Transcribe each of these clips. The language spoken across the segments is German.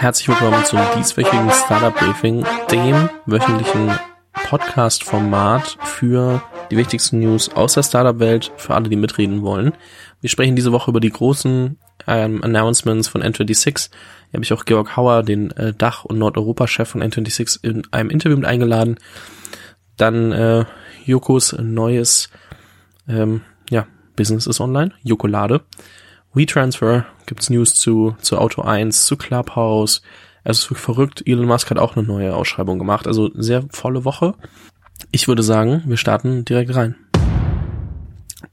Herzlich willkommen zum dieswöchigen Startup Briefing, dem wöchentlichen Podcast-Format für die wichtigsten News aus der Startup-Welt, für alle, die mitreden wollen. Wir sprechen diese Woche über die großen ähm, Announcements von N26. Hier habe ich auch Georg Hauer, den äh, Dach- und Nordeuropa-Chef von N26, in einem Interview mit eingeladen. Dann äh, Jokos neues ähm, ja, Business ist online, Jokolade. WeTransfer gibt's News zu, zu Auto 1, zu Clubhouse. Es ist wirklich verrückt. Elon Musk hat auch eine neue Ausschreibung gemacht. Also sehr volle Woche. Ich würde sagen, wir starten direkt rein.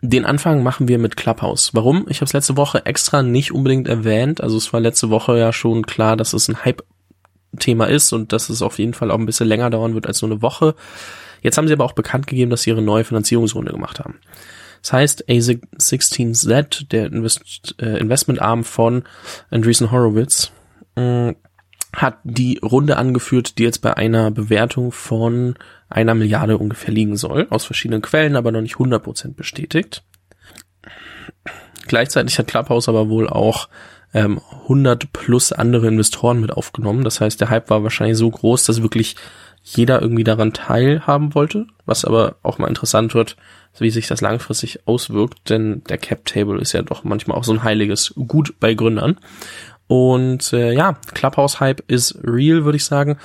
Den Anfang machen wir mit Clubhouse. Warum? Ich habe es letzte Woche extra nicht unbedingt erwähnt. Also es war letzte Woche ja schon klar, dass es ein Hype-Thema ist und dass es auf jeden Fall auch ein bisschen länger dauern wird als nur eine Woche. Jetzt haben sie aber auch bekannt gegeben, dass sie ihre neue Finanzierungsrunde gemacht haben. Das heißt, A16Z, der Invest, äh, Investmentarm von Andreessen Horowitz, äh, hat die Runde angeführt, die jetzt bei einer Bewertung von einer Milliarde ungefähr liegen soll, aus verschiedenen Quellen, aber noch nicht 100% bestätigt. Gleichzeitig hat Clubhouse aber wohl auch ähm, 100 plus andere Investoren mit aufgenommen. Das heißt, der Hype war wahrscheinlich so groß, dass wirklich jeder irgendwie daran teilhaben wollte, was aber auch mal interessant wird, wie sich das langfristig auswirkt, denn der Cap Table ist ja doch manchmal auch so ein heiliges Gut bei Gründern. Und äh, ja, Clubhouse-Hype ist real, würde ich sagen.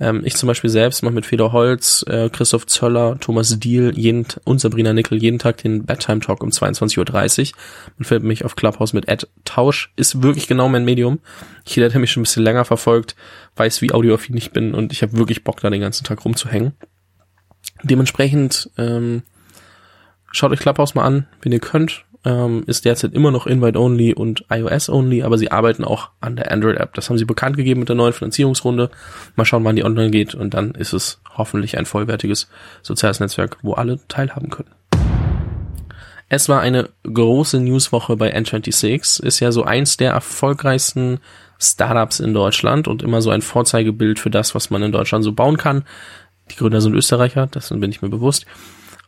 Ähm, ich zum Beispiel selbst mache mit Feder Holz, äh, Christoph Zöller, Thomas Diel jeden, und Sabrina Nickel jeden Tag den Bedtime Talk um 22.30 Uhr. Man findet mich auf Clubhouse mit Ed Tausch. Ist wirklich genau mein Medium. Jeder, der mich schon ein bisschen länger verfolgt, weiß, wie audioaffin ich bin und ich habe wirklich Bock, da den ganzen Tag rumzuhängen. Dementsprechend ähm, schaut euch Clubhouse mal an, wenn ihr könnt ähm, ist derzeit immer noch Invite-Only und iOS-Only, aber sie arbeiten auch an der Android-App. Das haben sie bekannt gegeben mit der neuen Finanzierungsrunde. Mal schauen, wann die online geht und dann ist es hoffentlich ein vollwertiges soziales Netzwerk, wo alle teilhaben können. Es war eine große Newswoche bei N26. Ist ja so eins der erfolgreichsten Startups in Deutschland und immer so ein Vorzeigebild für das, was man in Deutschland so bauen kann. Die Gründer sind Österreicher, das bin ich mir bewusst.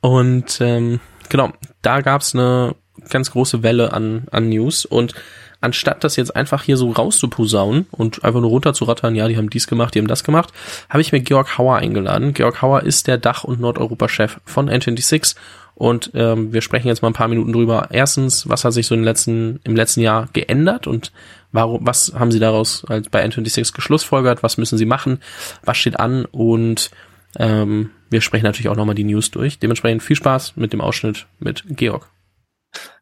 Und ähm, genau, da gab's eine ganz große Welle an, an News und anstatt das jetzt einfach hier so rauszuposaunen und einfach nur runterzurattern, ja, die haben dies gemacht, die haben das gemacht, habe ich mir Georg Hauer eingeladen. Georg Hauer ist der Dach- und Nordeuropa-Chef von N26 und ähm, wir sprechen jetzt mal ein paar Minuten drüber. Erstens, was hat sich so im letzten, im letzten Jahr geändert und warum, was haben sie daraus als bei N26 geschlussfolgert, was müssen sie machen, was steht an und ähm, wir sprechen natürlich auch nochmal die News durch. Dementsprechend viel Spaß mit dem Ausschnitt mit Georg.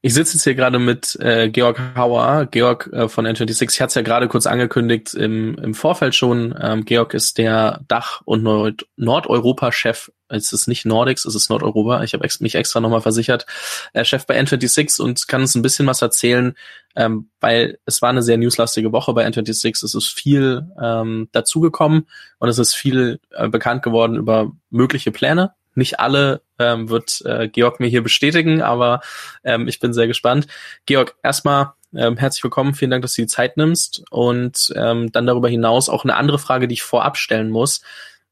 Ich sitze jetzt hier gerade mit äh, Georg Hauer, Georg äh, von N26. Ich hatte es ja gerade kurz angekündigt im, im Vorfeld schon. Ähm, Georg ist der Dach- und Nord Nordeuropa-Chef. Es ist nicht Nordics, es ist Nordeuropa. Ich habe ex mich extra nochmal versichert. Äh, Chef bei N26 und kann uns ein bisschen was erzählen, ähm, weil es war eine sehr newslastige Woche bei N26. Es ist viel ähm, dazugekommen und es ist viel äh, bekannt geworden über mögliche Pläne nicht alle ähm, wird äh, Georg mir hier bestätigen, aber ähm, ich bin sehr gespannt. Georg, erstmal ähm, herzlich willkommen, vielen Dank, dass du die Zeit nimmst. Und ähm, dann darüber hinaus auch eine andere Frage, die ich vorab stellen muss.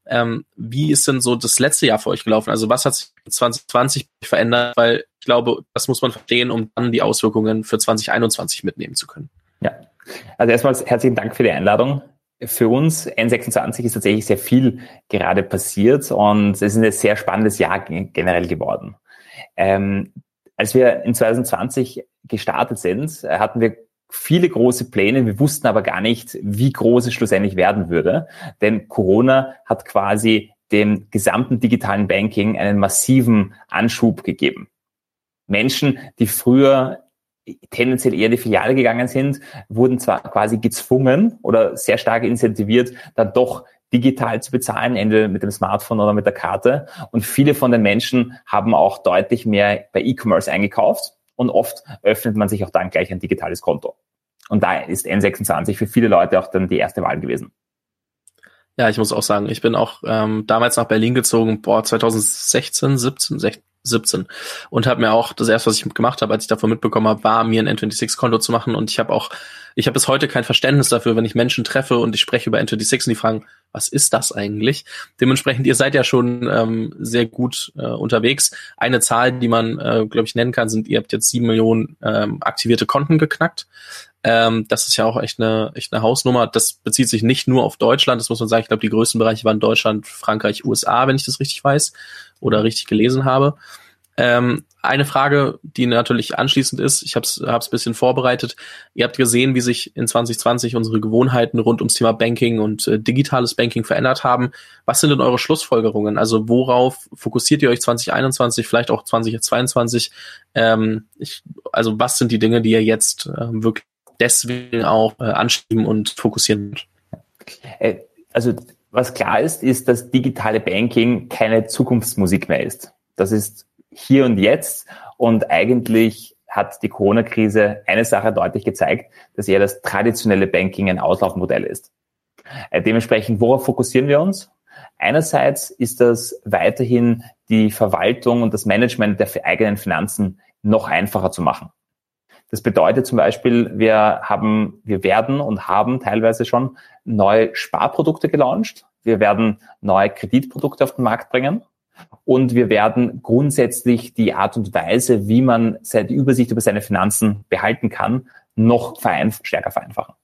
Ähm, wie ist denn so das letzte Jahr für euch gelaufen? Also was hat sich 2020 verändert? Weil ich glaube, das muss man verstehen, um dann die Auswirkungen für 2021 mitnehmen zu können. Ja, also erstmal herzlichen Dank für die Einladung für uns N26 ist tatsächlich sehr viel gerade passiert und es ist ein sehr spannendes Jahr generell geworden. Ähm, als wir in 2020 gestartet sind, hatten wir viele große Pläne. Wir wussten aber gar nicht, wie groß es schlussendlich werden würde. Denn Corona hat quasi dem gesamten digitalen Banking einen massiven Anschub gegeben. Menschen, die früher tendenziell eher die Filiale gegangen sind, wurden zwar quasi gezwungen oder sehr stark incentiviert, dann doch digital zu bezahlen, entweder mit dem Smartphone oder mit der Karte. Und viele von den Menschen haben auch deutlich mehr bei E-Commerce eingekauft und oft öffnet man sich auch dann gleich ein digitales Konto. Und da ist N26 für viele Leute auch dann die erste Wahl gewesen. Ja, ich muss auch sagen, ich bin auch ähm, damals nach Berlin gezogen, boah, 2016, 17, 16, 17 und habe mir auch das erste, was ich gemacht habe, als ich davon mitbekommen habe, war mir ein N26-Konto zu machen und ich habe auch, ich habe bis heute kein Verständnis dafür, wenn ich Menschen treffe und ich spreche über N26 und die fragen, was ist das eigentlich? Dementsprechend, ihr seid ja schon ähm, sehr gut äh, unterwegs. Eine Zahl, die man, äh, glaube ich, nennen kann, sind, ihr habt jetzt sieben Millionen ähm, aktivierte Konten geknackt. Ähm, das ist ja auch echt eine, echt eine Hausnummer. Das bezieht sich nicht nur auf Deutschland, das muss man sagen. Ich glaube, die größten Bereiche waren Deutschland, Frankreich, USA, wenn ich das richtig weiß oder richtig gelesen habe. Ähm, eine Frage, die natürlich anschließend ist, ich habe es bisschen vorbereitet. Ihr habt gesehen, wie sich in 2020 unsere Gewohnheiten rund ums Thema Banking und äh, digitales Banking verändert haben. Was sind denn eure Schlussfolgerungen? Also worauf fokussiert ihr euch 2021, vielleicht auch 2022? Ähm, ich, also was sind die Dinge, die ihr jetzt äh, wirklich deswegen auch äh, anschieben und fokussieren? Äh, also was klar ist, ist, dass digitale Banking keine Zukunftsmusik mehr ist. Das ist hier und jetzt und eigentlich hat die Corona-Krise eine Sache deutlich gezeigt, dass eher das traditionelle Banking ein Auslaufmodell ist. Äh, dementsprechend, worauf fokussieren wir uns? Einerseits ist das weiterhin die Verwaltung und das Management der eigenen Finanzen noch einfacher zu machen. Das bedeutet zum Beispiel, wir haben, wir werden und haben teilweise schon neue Sparprodukte gelauncht. Wir werden neue Kreditprodukte auf den Markt bringen. Und wir werden grundsätzlich die Art und Weise, wie man die Übersicht über seine Finanzen behalten kann, noch vereinf stärker vereinfachen.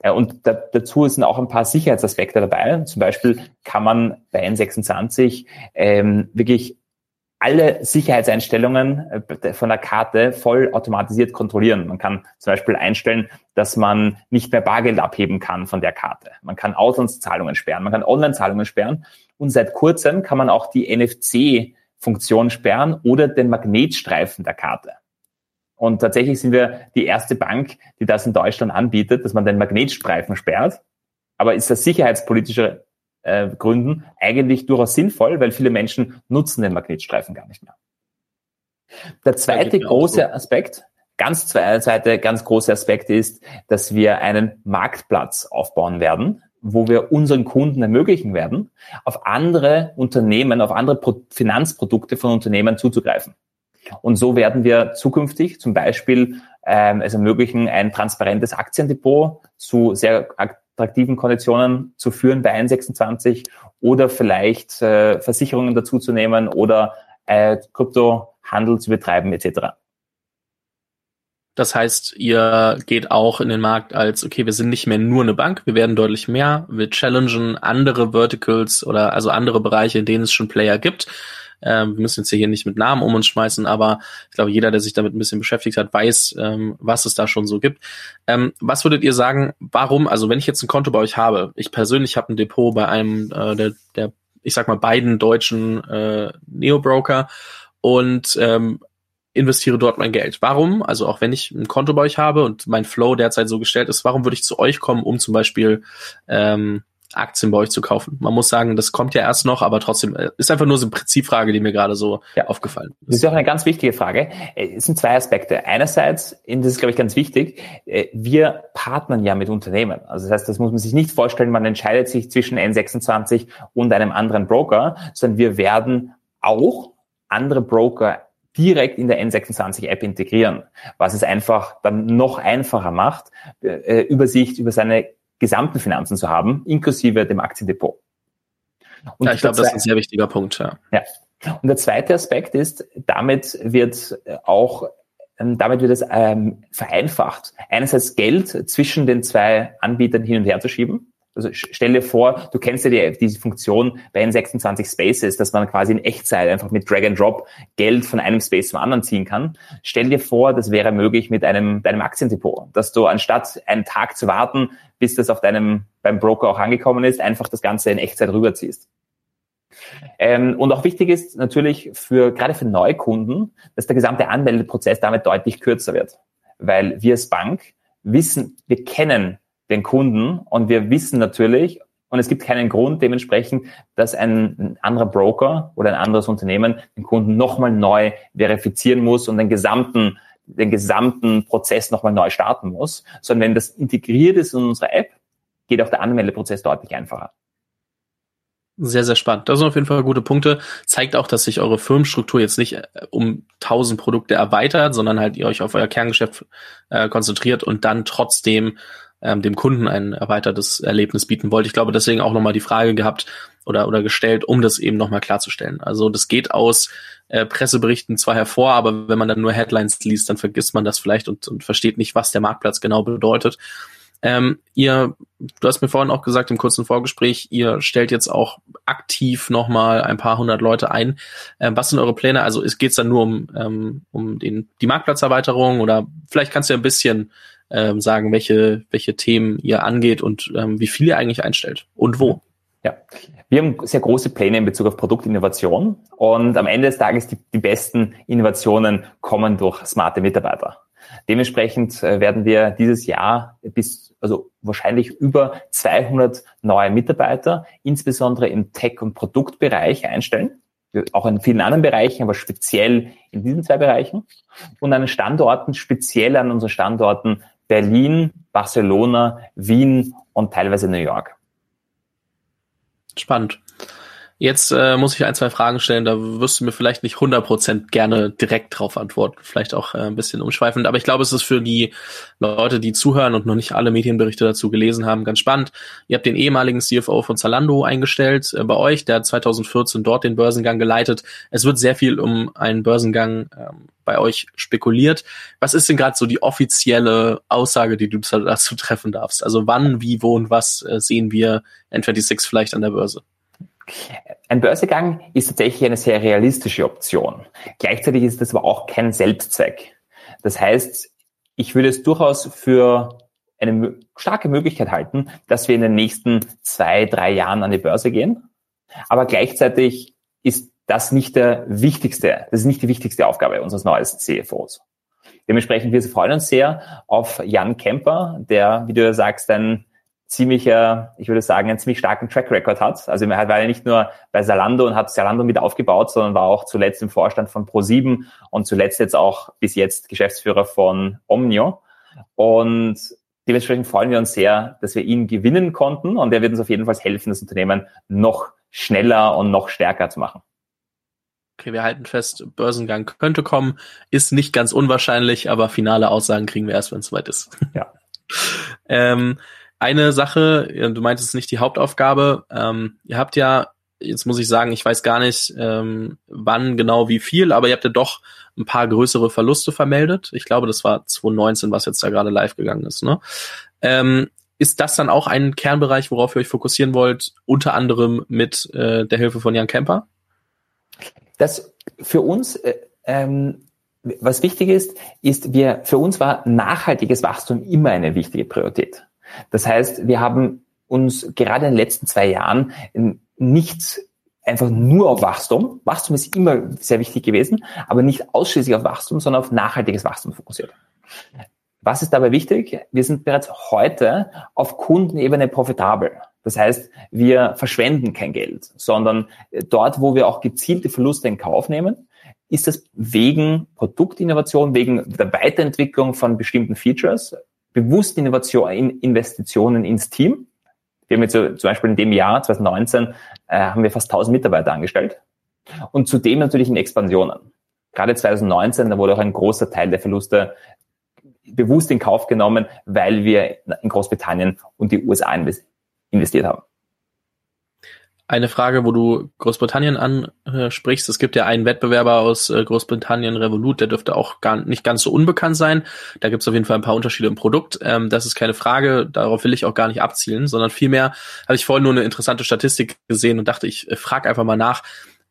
Äh, und da, dazu sind auch ein paar Sicherheitsaspekte dabei. Zum Beispiel kann man bei N26 ähm, wirklich alle Sicherheitseinstellungen äh, von der Karte voll automatisiert kontrollieren. Man kann zum Beispiel einstellen, dass man nicht mehr Bargeld abheben kann von der Karte. Man kann Auslandszahlungen sperren, man kann Online-Zahlungen sperren. Und seit kurzem kann man auch die NFC-Funktion sperren oder den Magnetstreifen der Karte. Und tatsächlich sind wir die erste Bank, die das in Deutschland anbietet, dass man den Magnetstreifen sperrt. Aber ist das sicherheitspolitische äh, Gründen eigentlich durchaus sinnvoll, weil viele Menschen nutzen den Magnetstreifen gar nicht mehr. Der zweite große. Aspekt, ganz zweite, ganz große Aspekt ist, dass wir einen Marktplatz aufbauen werden, wo wir unseren Kunden ermöglichen werden, auf andere Unternehmen, auf andere Pro Finanzprodukte von Unternehmen zuzugreifen. Und so werden wir zukünftig zum Beispiel ähm, es ermöglichen, ein transparentes Aktiendepot zu sehr attraktiven Konditionen zu führen bei 1,26 oder vielleicht äh, Versicherungen dazu zu nehmen oder äh, Kryptohandel zu betreiben etc. Das heißt, ihr geht auch in den Markt als, okay, wir sind nicht mehr nur eine Bank, wir werden deutlich mehr, wir challengen andere Verticals oder also andere Bereiche, in denen es schon Player gibt ähm, wir müssen jetzt hier nicht mit Namen um uns schmeißen, aber ich glaube, jeder, der sich damit ein bisschen beschäftigt hat, weiß, ähm, was es da schon so gibt. Ähm, was würdet ihr sagen, warum, also wenn ich jetzt ein Konto bei euch habe, ich persönlich habe ein Depot bei einem äh, der, der, ich sag mal, beiden deutschen äh, Neo-Broker und ähm, investiere dort mein Geld. Warum? Also auch wenn ich ein Konto bei euch habe und mein Flow derzeit so gestellt ist, warum würde ich zu euch kommen, um zum Beispiel ähm, Aktien bei euch zu kaufen. Man muss sagen, das kommt ja erst noch, aber trotzdem äh, ist einfach nur so eine Prinzipfrage, die mir gerade so ja. aufgefallen ist. Das ist auch eine ganz wichtige Frage. Äh, es sind zwei Aspekte. Einerseits, das ist glaube ich ganz wichtig, äh, wir partnern ja mit Unternehmen. Also das heißt, das muss man sich nicht vorstellen, man entscheidet sich zwischen N26 und einem anderen Broker, sondern wir werden auch andere Broker direkt in der N26-App integrieren, was es einfach dann noch einfacher macht, Übersicht über seine gesamten Finanzen zu haben, inklusive dem Aktiendepot. Und ja, ich glaube, das ist ein sehr wichtiger Punkt. Ja. ja. Und der zweite Aspekt ist, damit wird auch ähm, damit wird es ähm, vereinfacht, einerseits Geld zwischen den zwei Anbietern hin und her zu schieben also stell dir vor, du kennst ja die, diese Funktion bei N26 Spaces, dass man quasi in Echtzeit einfach mit Drag and Drop Geld von einem Space zum anderen ziehen kann. Stell dir vor, das wäre möglich mit einem deinem Aktiendepot, dass du anstatt einen Tag zu warten, bis das auf deinem beim Broker auch angekommen ist, einfach das Ganze in Echtzeit rüberziehst. Ähm, und auch wichtig ist natürlich für gerade für Neukunden, dass der gesamte Anmeldeprozess damit deutlich kürzer wird, weil wir als Bank wissen, wir kennen den Kunden und wir wissen natürlich, und es gibt keinen Grund dementsprechend, dass ein anderer Broker oder ein anderes Unternehmen den Kunden nochmal neu verifizieren muss und den gesamten, den gesamten Prozess nochmal neu starten muss, sondern wenn das integriert ist in unsere App, geht auch der Anmeldeprozess deutlich einfacher. Sehr, sehr spannend. Das sind auf jeden Fall gute Punkte. Zeigt auch, dass sich eure Firmenstruktur jetzt nicht äh, um tausend Produkte erweitert, sondern halt ihr euch auf euer Kerngeschäft äh, konzentriert und dann trotzdem ähm, dem Kunden ein erweitertes Erlebnis bieten wollt. Ich glaube, deswegen auch nochmal die Frage gehabt oder, oder gestellt, um das eben nochmal klarzustellen. Also das geht aus äh, Presseberichten zwar hervor, aber wenn man dann nur Headlines liest, dann vergisst man das vielleicht und, und versteht nicht, was der Marktplatz genau bedeutet. Ähm, ihr, du hast mir vorhin auch gesagt im kurzen Vorgespräch, ihr stellt jetzt auch aktiv nochmal ein paar hundert Leute ein. Ähm, was sind eure Pläne? Also es geht dann nur um, ähm, um den, die Marktplatzerweiterung oder vielleicht kannst du ja ein bisschen ähm, sagen, welche, welche Themen ihr angeht und ähm, wie viel ihr eigentlich einstellt und wo. Ja, wir haben sehr große Pläne in Bezug auf Produktinnovation und am Ende des Tages die, die besten Innovationen kommen durch smarte Mitarbeiter. Dementsprechend äh, werden wir dieses Jahr bis, also wahrscheinlich über 200 neue Mitarbeiter, insbesondere im Tech- und Produktbereich einstellen. Auch in vielen anderen Bereichen, aber speziell in diesen zwei Bereichen. Und an den Standorten, speziell an unseren Standorten Berlin, Barcelona, Wien und teilweise New York. Spannend. Jetzt äh, muss ich ein, zwei Fragen stellen, da wirst du mir vielleicht nicht 100% gerne direkt drauf antworten, vielleicht auch äh, ein bisschen umschweifend, aber ich glaube, es ist für die Leute, die zuhören und noch nicht alle Medienberichte dazu gelesen haben, ganz spannend. Ihr habt den ehemaligen CFO von Zalando eingestellt äh, bei euch, der hat 2014 dort den Börsengang geleitet. Es wird sehr viel um einen Börsengang ähm, bei euch spekuliert. Was ist denn gerade so die offizielle Aussage, die du dazu treffen darfst? Also wann, wie, wo und was äh, sehen wir N26 vielleicht an der Börse? Ein Börsegang ist tatsächlich eine sehr realistische Option. Gleichzeitig ist das aber auch kein Selbstzweck. Das heißt, ich würde es durchaus für eine starke Möglichkeit halten, dass wir in den nächsten zwei, drei Jahren an die Börse gehen. Aber gleichzeitig ist das nicht der wichtigste, das ist nicht die wichtigste Aufgabe unseres neuen CFOs. Dementsprechend wir freuen uns sehr auf Jan Kemper, der, wie du ja sagst, ein ziemlicher, ich würde sagen, einen ziemlich starken Track Record hat. Also er war ja nicht nur bei Zalando und hat Zalando mit aufgebaut, sondern war auch zuletzt im Vorstand von Pro7 und zuletzt jetzt auch bis jetzt Geschäftsführer von Omnio. Und dementsprechend freuen wir uns sehr, dass wir ihn gewinnen konnten und er wird uns auf jeden Fall helfen, das Unternehmen noch schneller und noch stärker zu machen. Okay, wir halten fest, Börsengang könnte kommen, ist nicht ganz unwahrscheinlich, aber finale Aussagen kriegen wir erst, wenn es soweit ist. Ja. ähm, eine Sache, du meintest es nicht die Hauptaufgabe. Ähm, ihr habt ja, jetzt muss ich sagen, ich weiß gar nicht, ähm, wann genau wie viel, aber ihr habt ja doch ein paar größere Verluste vermeldet. Ich glaube, das war 2019, was jetzt da gerade live gegangen ist. Ne? Ähm, ist das dann auch ein Kernbereich, worauf ihr euch fokussieren wollt, unter anderem mit äh, der Hilfe von Jan Kemper? Das für uns, äh, ähm, was wichtig ist, ist, wir, für uns war nachhaltiges Wachstum immer eine wichtige Priorität. Das heißt, wir haben uns gerade in den letzten zwei Jahren nicht einfach nur auf Wachstum. Wachstum ist immer sehr wichtig gewesen, aber nicht ausschließlich auf Wachstum, sondern auf nachhaltiges Wachstum fokussiert. Was ist dabei wichtig? Wir sind bereits heute auf Kundenebene profitabel. Das heißt, wir verschwenden kein Geld, sondern dort, wo wir auch gezielte Verluste in Kauf nehmen, ist das wegen Produktinnovation, wegen der Weiterentwicklung von bestimmten Features, bewusst Innovation, Investitionen ins Team. Wir haben jetzt zum Beispiel in dem Jahr 2019 äh, haben wir fast 1000 Mitarbeiter angestellt und zudem natürlich in Expansionen. Gerade 2019, da wurde auch ein großer Teil der Verluste bewusst in Kauf genommen, weil wir in Großbritannien und die USA investiert haben eine Frage, wo du Großbritannien ansprichst. Es gibt ja einen Wettbewerber aus äh, Großbritannien, Revolut, der dürfte auch gar nicht ganz so unbekannt sein. Da gibt es auf jeden Fall ein paar Unterschiede im Produkt. Ähm, das ist keine Frage, darauf will ich auch gar nicht abzielen, sondern vielmehr habe ich vorhin nur eine interessante Statistik gesehen und dachte, ich äh, frage einfach mal nach.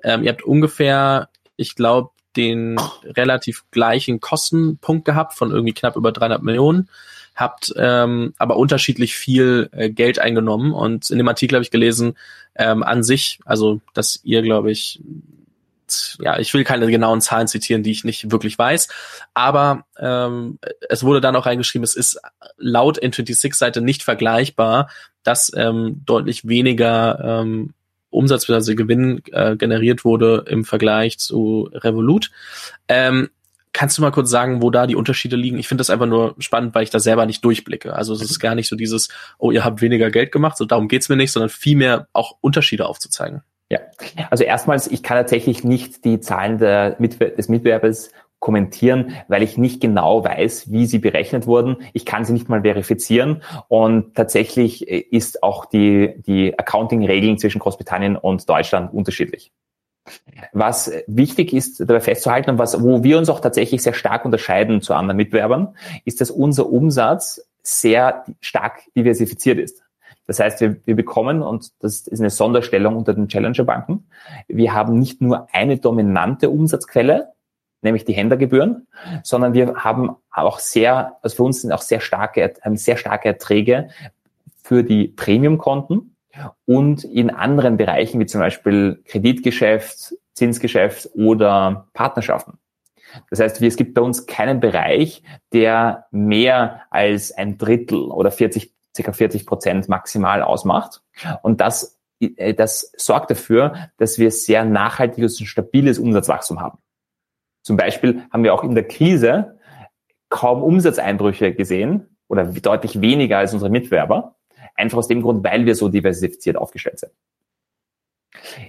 Ähm, ihr habt ungefähr, ich glaube, den relativ gleichen Kostenpunkt gehabt von irgendwie knapp über 300 Millionen habt ähm, aber unterschiedlich viel äh, Geld eingenommen. Und in dem Artikel habe ich gelesen, ähm, an sich, also dass ihr, glaube ich, ja, ich will keine genauen Zahlen zitieren, die ich nicht wirklich weiß, aber ähm, es wurde dann auch reingeschrieben, es ist laut N26-Seite nicht vergleichbar, dass ähm, deutlich weniger ähm, Umsatz bzw. Gewinn äh, generiert wurde im Vergleich zu Revolut. Ähm, kannst du mal kurz sagen, wo da die Unterschiede liegen? Ich finde das einfach nur spannend, weil ich da selber nicht durchblicke. Also es ist gar nicht so dieses, oh, ihr habt weniger Geld gemacht, so darum geht's mir nicht, sondern vielmehr auch Unterschiede aufzuzeigen. Ja, also erstmals, ich kann tatsächlich nicht die Zahlen der des Mitbewerbers kommentieren, weil ich nicht genau weiß, wie sie berechnet wurden. Ich kann sie nicht mal verifizieren und tatsächlich äh, ist auch die, die Accounting-Regeln zwischen Großbritannien und Deutschland unterschiedlich. Was wichtig ist, dabei festzuhalten und was, wo wir uns auch tatsächlich sehr stark unterscheiden zu anderen Mitbewerbern, ist, dass unser Umsatz sehr stark diversifiziert ist. Das heißt, wir, wir bekommen, und das ist eine Sonderstellung unter den Challenger-Banken, wir haben nicht nur eine dominante Umsatzquelle, nämlich die Händlergebühren, sondern wir haben auch sehr, also für uns sind auch sehr starke, haben sehr starke Erträge für die Premium-Konten und in anderen Bereichen wie zum Beispiel Kreditgeschäft, Zinsgeschäft oder Partnerschaften. Das heißt, es gibt bei uns keinen Bereich, der mehr als ein Drittel oder 40, circa 40 Prozent maximal ausmacht. Und das, äh, das sorgt dafür, dass wir sehr nachhaltiges und stabiles Umsatzwachstum haben. Zum Beispiel haben wir auch in der Krise kaum Umsatzeinbrüche gesehen oder deutlich weniger als unsere Mitwerber. Einfach aus dem Grund, weil wir so diversifiziert aufgestellt sind.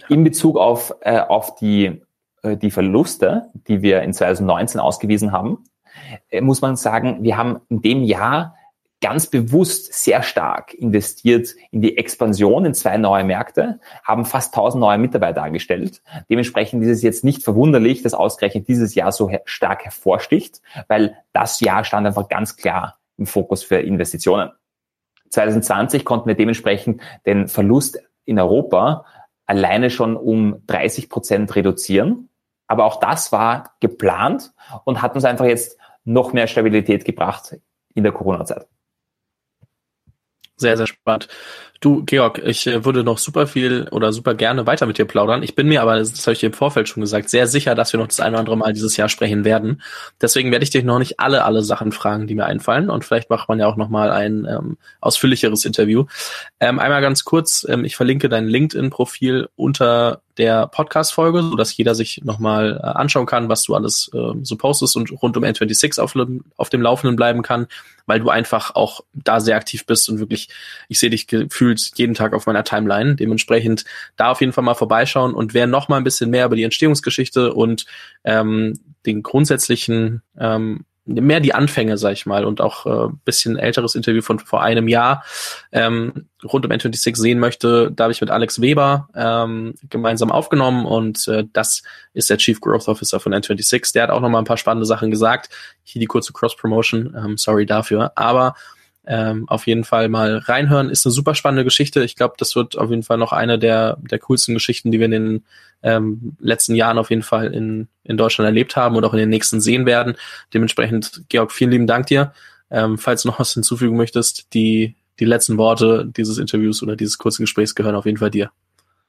In Bezug auf, äh, auf die, äh, die Verluste, die wir in 2019 ausgewiesen haben, äh, muss man sagen, wir haben in dem Jahr ganz bewusst sehr stark investiert in die Expansion in zwei neue Märkte, haben fast 1000 neue Mitarbeiter angestellt. Dementsprechend ist es jetzt nicht verwunderlich, dass ausgerechnet dieses Jahr so stark hervorsticht, weil das Jahr stand einfach ganz klar im Fokus für Investitionen. 2020 konnten wir dementsprechend den Verlust in Europa alleine schon um 30 Prozent reduzieren. Aber auch das war geplant und hat uns einfach jetzt noch mehr Stabilität gebracht in der Corona-Zeit. Sehr, sehr spannend. Du, Georg, ich äh, würde noch super viel oder super gerne weiter mit dir plaudern. Ich bin mir aber, das habe ich dir im Vorfeld schon gesagt, sehr sicher, dass wir noch das ein oder andere Mal dieses Jahr sprechen werden. Deswegen werde ich dich noch nicht alle, alle Sachen fragen, die mir einfallen. Und vielleicht macht man ja auch noch mal ein ähm, ausführlicheres Interview. Ähm, einmal ganz kurz, ähm, ich verlinke dein LinkedIn-Profil unter der Podcast-Folge, so dass jeder sich nochmal äh, anschauen kann, was du alles äh, so postest und rund um N26 auf, auf dem Laufenden bleiben kann, weil du einfach auch da sehr aktiv bist und wirklich, ich sehe dich gefühlt jeden Tag auf meiner Timeline. Dementsprechend da auf jeden Fall mal vorbeischauen und wer noch mal ein bisschen mehr über die Entstehungsgeschichte und ähm, den grundsätzlichen ähm, mehr die Anfänge, sag ich mal, und auch äh, bisschen älteres Interview von vor einem Jahr ähm, rund um N26 sehen möchte, da habe ich mit Alex Weber ähm, gemeinsam aufgenommen und äh, das ist der Chief Growth Officer von N26. Der hat auch noch mal ein paar spannende Sachen gesagt. Hier die kurze Cross-Promotion, ähm, sorry dafür, aber ähm, auf jeden Fall mal reinhören. Ist eine super spannende Geschichte. Ich glaube, das wird auf jeden Fall noch eine der, der coolsten Geschichten, die wir in den ähm, letzten Jahren auf jeden Fall in, in Deutschland erlebt haben und auch in den nächsten sehen werden. Dementsprechend, Georg, vielen lieben Dank dir. Ähm, falls du noch was hinzufügen möchtest, die, die letzten Worte dieses Interviews oder dieses kurzen Gesprächs gehören auf jeden Fall dir.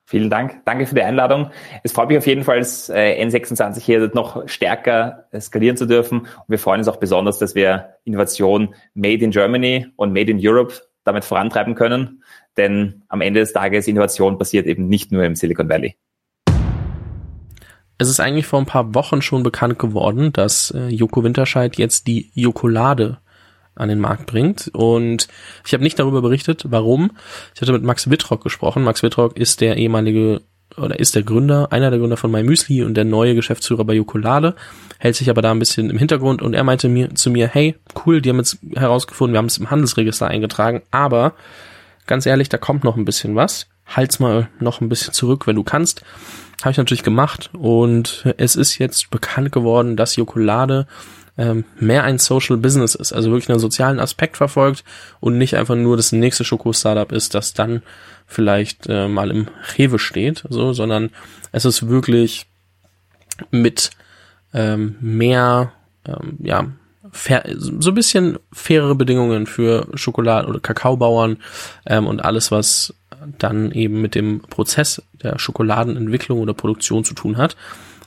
Vielen Dank. Danke für die Einladung. Es freut mich auf jeden Fall, als äh, N26 hier noch stärker skalieren zu dürfen. Und wir freuen uns auch besonders, dass wir Innovation Made in Germany und Made in Europe damit vorantreiben können. Denn am Ende des Tages Innovation passiert eben nicht nur im Silicon Valley. Es ist eigentlich vor ein paar Wochen schon bekannt geworden, dass äh, Joko Winterscheid jetzt die Jokolade an den Markt bringt. Und ich habe nicht darüber berichtet, warum. Ich hatte mit Max Wittrock gesprochen. Max Wittrock ist der ehemalige oder ist der Gründer, einer der Gründer von MyMüsli und der neue Geschäftsführer bei Jokolade, hält sich aber da ein bisschen im Hintergrund und er meinte mir zu mir, hey, cool, die haben jetzt herausgefunden, wir haben es im Handelsregister eingetragen, aber ganz ehrlich, da kommt noch ein bisschen was. Halt's mal noch ein bisschen zurück, wenn du kannst. Habe ich natürlich gemacht und es ist jetzt bekannt geworden, dass Jokolade ähm, mehr ein Social Business ist, also wirklich einen sozialen Aspekt verfolgt und nicht einfach nur das nächste Schoko-Startup ist, das dann vielleicht äh, mal im Rewe steht, so, sondern es ist wirklich mit ähm, mehr, ähm, ja, fair, so ein bisschen fairere Bedingungen für Schokolade- oder Kakaobauern ähm, und alles, was dann eben mit dem Prozess der Schokoladenentwicklung oder Produktion zu tun hat.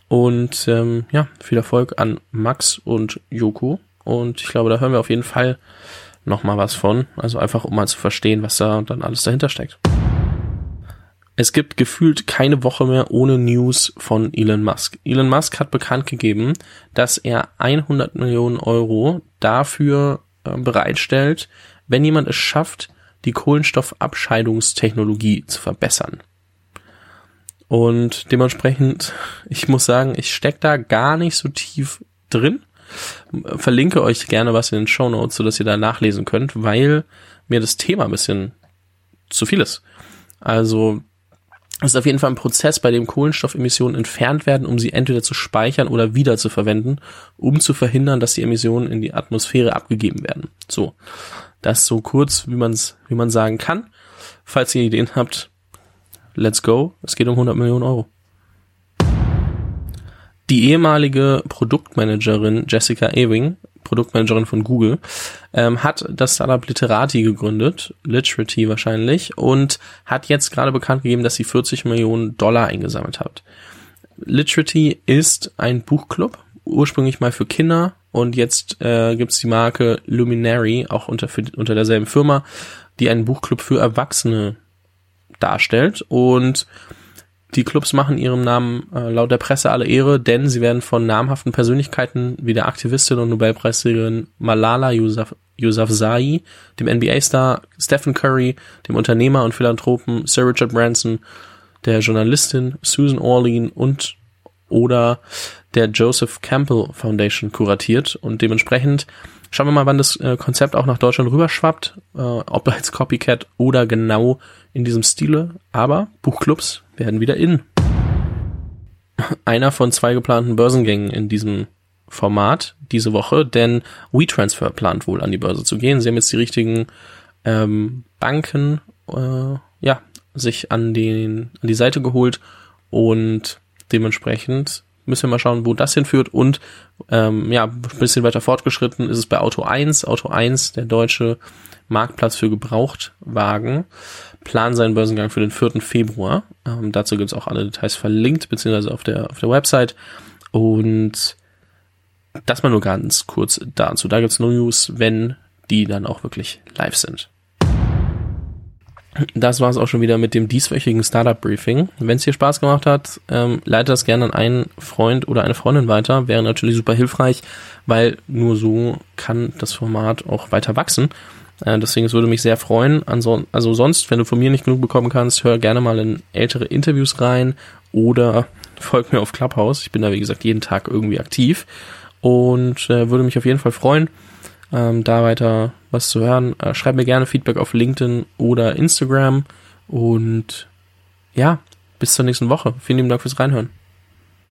Und ähm, ja, viel Erfolg an Max und Joko. Und ich glaube, da hören wir auf jeden Fall noch mal was von. Also einfach, um mal zu verstehen, was da dann alles dahinter steckt. Es gibt gefühlt keine Woche mehr ohne News von Elon Musk. Elon Musk hat bekannt gegeben, dass er 100 Millionen Euro dafür äh, bereitstellt, wenn jemand es schafft, die Kohlenstoffabscheidungstechnologie zu verbessern. Und dementsprechend, ich muss sagen, ich steck da gar nicht so tief drin. Verlinke euch gerne was in den Show Notes, sodass ihr da nachlesen könnt, weil mir das Thema ein bisschen zu viel ist. Also es ist auf jeden Fall ein Prozess, bei dem Kohlenstoffemissionen entfernt werden, um sie entweder zu speichern oder wieder um zu verhindern, dass die Emissionen in die Atmosphäre abgegeben werden. So, das so kurz, wie man es, wie man sagen kann. Falls ihr Ideen habt, let's go. Es geht um 100 Millionen Euro. Die ehemalige Produktmanagerin Jessica Ewing Produktmanagerin von Google, ähm, hat das Startup Literati gegründet, Literati wahrscheinlich, und hat jetzt gerade bekannt gegeben, dass sie 40 Millionen Dollar eingesammelt hat. Literati ist ein Buchclub, ursprünglich mal für Kinder und jetzt äh, gibt die Marke Luminary, auch unter, für, unter derselben Firma, die einen Buchclub für Erwachsene darstellt und die Clubs machen ihrem Namen äh, laut der Presse alle Ehre, denn sie werden von namhaften Persönlichkeiten wie der Aktivistin und Nobelpreisträgerin Malala Yousaf Yousafzai, dem NBA-Star Stephen Curry, dem Unternehmer und Philanthropen Sir Richard Branson, der Journalistin Susan Orlean und oder der Joseph Campbell Foundation kuratiert. Und dementsprechend schauen wir mal, wann das äh, Konzept auch nach Deutschland rüberschwappt, äh, ob als Copycat oder genau in diesem Stile, aber Buchclubs werden wieder in. Einer von zwei geplanten Börsengängen in diesem Format diese Woche, denn WeTransfer plant wohl an die Börse zu gehen. Sie haben jetzt die richtigen ähm, Banken äh, ja, sich an, den, an die Seite geholt und dementsprechend müssen wir mal schauen, wo das hinführt und ähm, ja, ein bisschen weiter fortgeschritten ist es bei Auto 1. Auto 1, der deutsche Marktplatz für Gebrauchtwagen, planen seinen Börsengang für den 4. Februar. Ähm, dazu gibt's auch alle Details verlinkt, beziehungsweise auf der, auf der Website. Und das mal nur ganz kurz dazu. Da gibt's News, wenn die dann auch wirklich live sind. Das war es auch schon wieder mit dem dieswöchigen Startup Briefing. Wenn es dir Spaß gemacht hat, ähm, leite das gerne an einen Freund oder eine Freundin weiter. Wäre natürlich super hilfreich, weil nur so kann das Format auch weiter wachsen. Äh, deswegen, es würde mich sehr freuen. Also, also sonst, wenn du von mir nicht genug bekommen kannst, hör gerne mal in ältere Interviews rein oder folg mir auf Clubhouse. Ich bin da, wie gesagt, jeden Tag irgendwie aktiv und äh, würde mich auf jeden Fall freuen, ähm, da weiter was zu hören. Äh, schreib mir gerne Feedback auf LinkedIn oder Instagram und ja, bis zur nächsten Woche. Vielen lieben Dank fürs Reinhören.